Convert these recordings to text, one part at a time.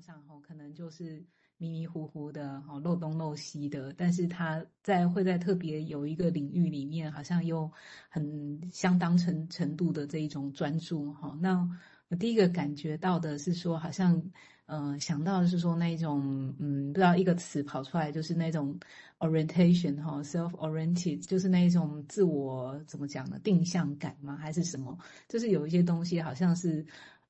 上哈，可能就是迷迷糊糊的哈，漏东漏西的，但是他在会在特别有一个领域里面，好像又很相当程程度的这一种专注哈。那我第一个感觉到的是说，好像。呃，想到的是说那种，嗯，不知道一个词跑出来，就是那种 orientation 哈，self-oriented，就是那种自我怎么讲呢？定向感吗？还是什么？就是有一些东西好像是，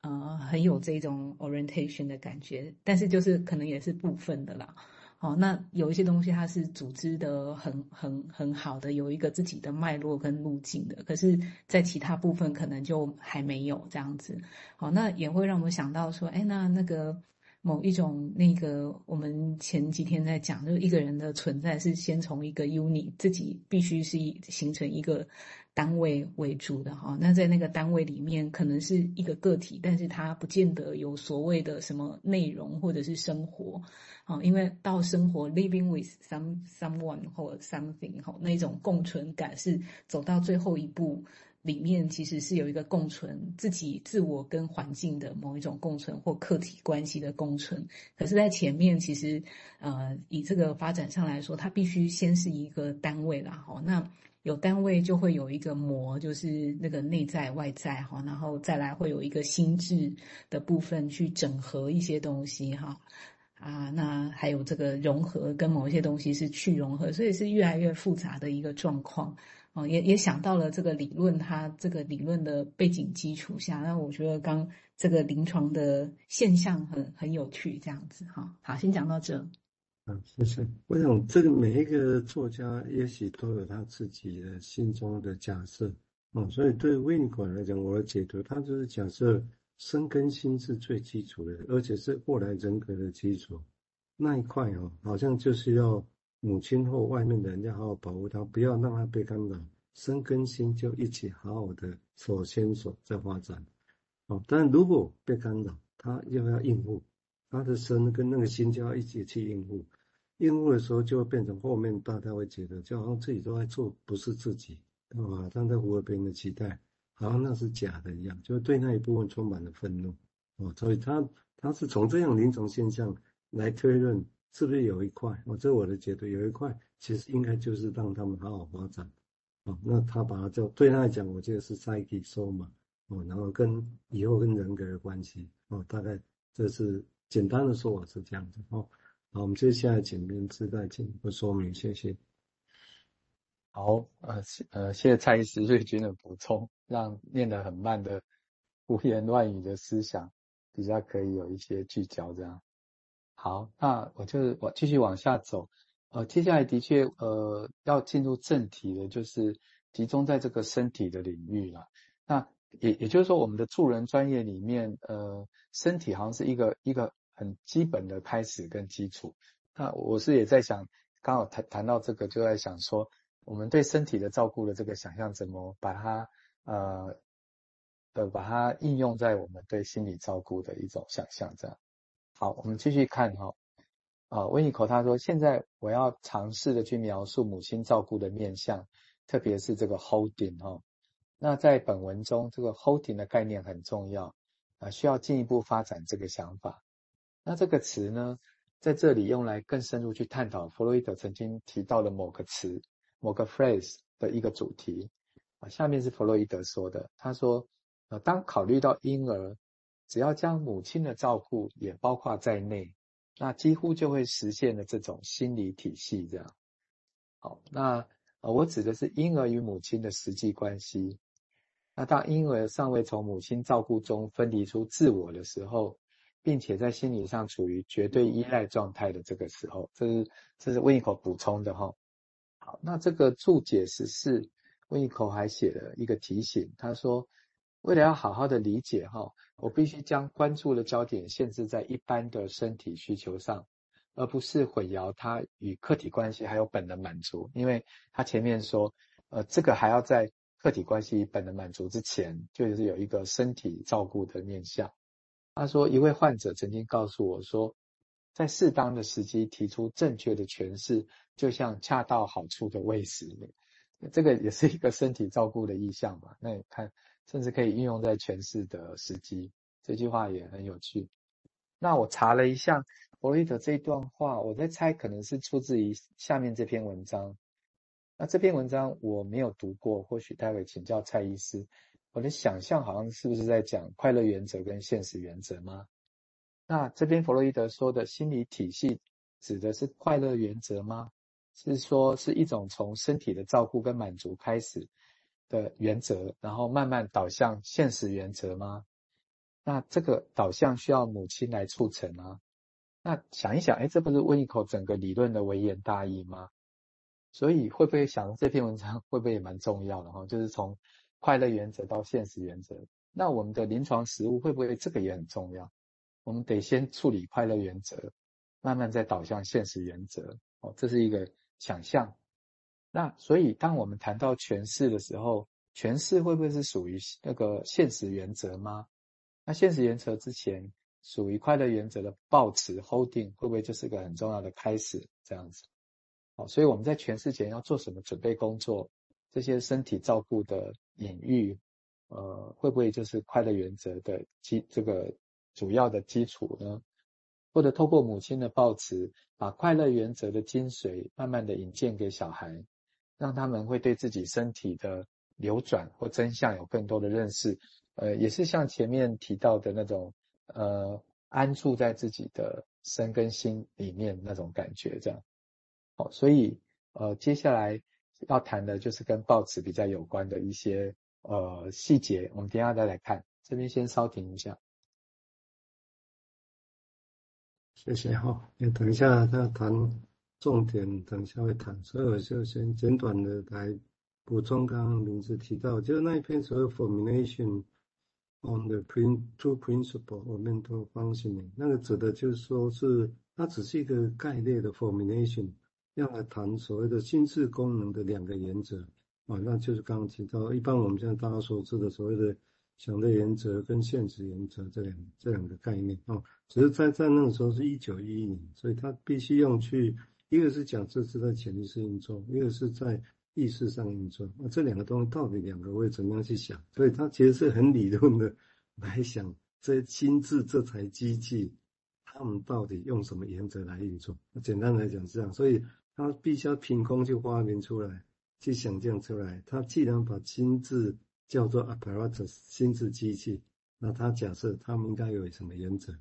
呃，很有这种 orientation 的感觉，但是就是可能也是部分的啦。哦，那有一些东西它是组织的很很很好的，有一个自己的脉络跟路径的，可是，在其他部分可能就还没有这样子。好，那也会让我想到说，哎，那那个某一种那个，我们前几天在讲，就是一个人的存在是先从一个 uni 自己必须是形成一个。单位为主的哈，那在那个单位里面，可能是一个个体，但是它不见得有所谓的什么内容或者是生活，啊，因为到生活 living with some someone 或 something 哈，那种共存感是走到最后一步里面，其实是有一个共存自己自我跟环境的某一种共存或客体关系的共存。可是，在前面其实呃，以这个发展上来说，它必须先是一个单位啦，哈，那。有单位就会有一个膜，就是那个内在外在哈，然后再来会有一个心智的部分去整合一些东西哈，啊，那还有这个融合跟某一些东西是去融合，所以是越来越复杂的一个状况哦。也也想到了这个理论，它这个理论的背景基础下，那我觉得刚这个临床的现象很很有趣，这样子哈。好，先讲到这。啊，谢谢。我想，这个每一个作家也许都有他自己的心中的假设，哦，所以对维尼管来讲，我的解读，他就是假设生跟心是最基础的，而且是后来人格的基础那一块哦，好像就是要母亲或外面的人要好好保护他，不要让他被干扰，生跟心就一起好好的手牵手在发展，哦，但如果被干扰，他又要应付。他的身跟那个心就要一起去应付，应付的时候就会变成后面大家会觉得，就好像自己都在做，不是自己，对吧？他在符合别人的期待，好像那是假的一样，就对那一部分充满了愤怒。哦，所以他他是从这样临床现象来推论，是不是有一块？哦，这我的解读，有一块其实应该就是让他们好好发展。哦，那他把它叫对他来讲，我觉得是 psyche soma 哦，然后跟以后跟人格的关系，哦，大概这是。简单的说法是这样子哦，好，我们接下来简明志再进一步说明，谢谢。好，呃，呃，谢谢蔡医师瑞军的补充，让念得很慢的胡言乱语的思想比较可以有一些聚焦，这样。好，那我就我继续往下走，呃，接下来的确，呃，要进入正题的，就是集中在这个身体的领域了。那也也就是说，我们的助人专业里面，呃，身体好像是一个一个。很基本的开始跟基础，那我是也在想，刚好谈谈到这个，就在想说，我们对身体的照顾的这个想象，怎么把它呃呃把它应用在我们对心理照顾的一种想象这样。好，我们继续看哈，啊，维尼口他说，现在我要尝试的去描述母亲照顾的面向，特别是这个 holding 哈。那在本文中，这个 holding 的概念很重要啊，需要进一步发展这个想法。那这个词呢，在这里用来更深入去探讨弗洛伊德曾经提到的某个词、某个 phrase 的一个主题啊。下面是弗洛伊德说的，他说：呃，当考虑到婴儿，只要将母亲的照顾也包括在内，那几乎就会实现了这种心理体系。这样，好，那呃，我指的是婴儿与母亲的实际关系。那当婴儿尚未从母亲照顾中分离出自我的时候，并且在心理上处于绝对依赖状态的这个时候，这是这是温一口补充的哈。好，那这个注解十四，温一口还写了一个提醒，他说，为了要好好的理解哈，我必须将关注的焦点限制在一般的身体需求上，而不是混淆它与客体关系还有本能满足，因为他前面说，呃，这个还要在客体关系本能满足之前，就是有一个身体照顾的面向。他说，一位患者曾经告诉我说，在适当的时机提出正确的诠释，就像恰到好处的喂食，这个也是一个身体照顾的意象嘛。那你看，甚至可以运用在诠释的时机，这句话也很有趣。那我查了一下弗洛伊德这一段话，我在猜可能是出自于下面这篇文章。那这篇文章我没有读过，或许待会请教蔡医师。我的想象好像是不是在讲快乐原则跟现实原则吗？那这边弗洛伊德说的心理体系指的是快乐原则吗？是说是一种从身体的照顾跟满足开始的原则，然后慢慢导向现实原则吗？那这个导向需要母亲来促成吗？那想一想，哎，这不是温一口整个理论的微言大义吗？所以会不会想这篇文章会不会也蛮重要的哈？就是从快乐原则到现实原则，那我们的临床实务会不会这个也很重要？我们得先处理快乐原则，慢慢再导向现实原则。哦，这是一个想象。那所以当我们谈到诠释的时候，诠释会不会是属于那个现实原则吗？那现实原则之前属于快乐原则的抱持 holding 会不会就是个很重要的开始？这样子。好，所以我们在诠释前要做什么准备工作？这些身体照顾的隐喻，呃，会不会就是快乐原则的基这个？主要的基础呢，或者透过母亲的抱持，把快乐原则的精髓慢慢的引荐给小孩，让他们会对自己身体的流转或真相有更多的认识。呃，也是像前面提到的那种，呃，安住在自己的身跟心里面那种感觉，这样。好，所以呃，接下来要谈的就是跟报纸比较有关的一些呃细节，我们等下再来看。这边先稍停一下。谢谢哈，你等一下他谈重点，等一下会谈，所以我就先简短的来补充刚刚名字提到，就是那一篇所谓 formulation on the two principle of mental functioning，那个指的就是说是它只是一个概念的 formulation，要来谈所谓的心智功能的两个原则啊，那就是刚刚提到，一般我们现在大家所知的所谓的。相对原则跟现实原则这两这两个概念啊，只是在在那个时候是一九一一年，所以他必须用去，一个是讲这是在潜意识运作，一个是在意识上运作。那这两个东西到底两个会怎么样去想？所以他其实是很理论的 来想，这心智这台机器，他们到底用什么原则来运作？简单来讲是这样，所以他必须要凭空去发明出来，去想象出来。他既然把心智叫做 apparatus 心智机器，那他假设他们应该有什么原则？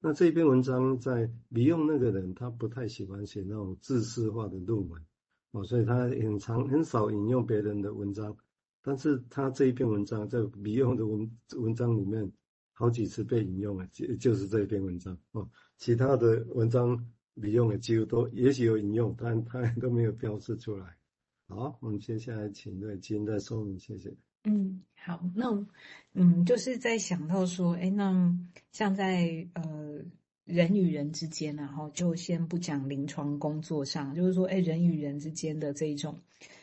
那这篇文章在李用那个人，他不太喜欢写那种知识化的论文哦，所以他很常很少引用别人的文章，但是他这一篇文章在李用的文文章里面好几次被引用了，就就是这一篇文章哦，其他的文章李用的几乎都也许有引用，但 他都没有标示出来。好，我们接下来请瑞金再说明，谢谢。嗯，好，那嗯，就是在想到说，哎，那像在呃人与人之间，然后就先不讲临床工作上，就是说，哎，人与人之间的这一种，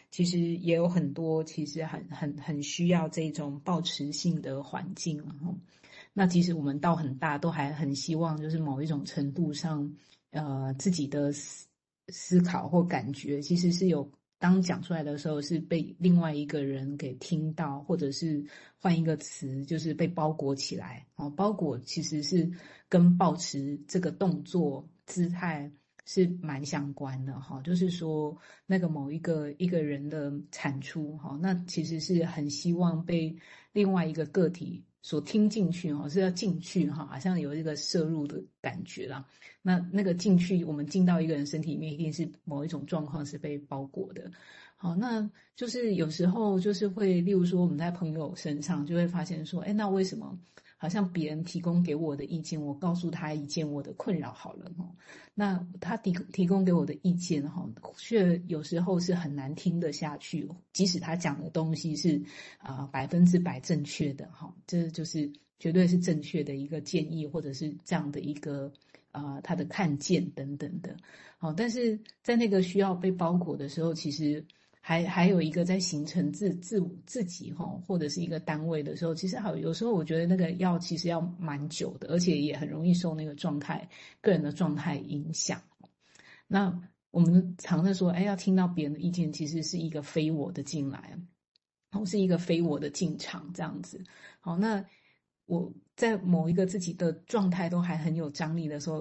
其实也有很多，其实很很很需要这种抱持性的环境，然后，那其实我们到很大都还很希望，就是某一种程度上，呃，自己的思思考或感觉，其实是有。当讲出来的时候，是被另外一个人给听到，或者是换一个词，就是被包裹起来。哦，包裹其实是跟保持这个动作姿态是蛮相关的哈。就是说，那个某一个一个人的产出哈，那其实是很希望被另外一个个体所听进去哈，是要进去哈，好像有一个摄入的感觉啦。那那个进去，我们进到一个人身体里面，一定是某一种状况是被包裹的。好，那就是有时候就是会，例如说我们在朋友身上就会发现说，哎，那为什么好像别人提供给我的意见，我告诉他一件我的困扰好了哈，那他提提供给我的意见哈，却有时候是很难听得下去，即使他讲的东西是啊百分之百正确的哈，这就是绝对是正确的一个建议，或者是这样的一个。啊、他的看见等等的，好，但是在那个需要被包裹的时候，其实还还有一个在形成自自自己哈，或者是一个单位的时候，其实好，有时候我觉得那个要其实要蛮久的，而且也很容易受那个状态、个人的状态影响。那我们常常说，哎，要听到别人的意见，其实是一个非我的进来，然后是一个非我的进场这样子。好，那我。在某一个自己的状态都还很有张力的时候，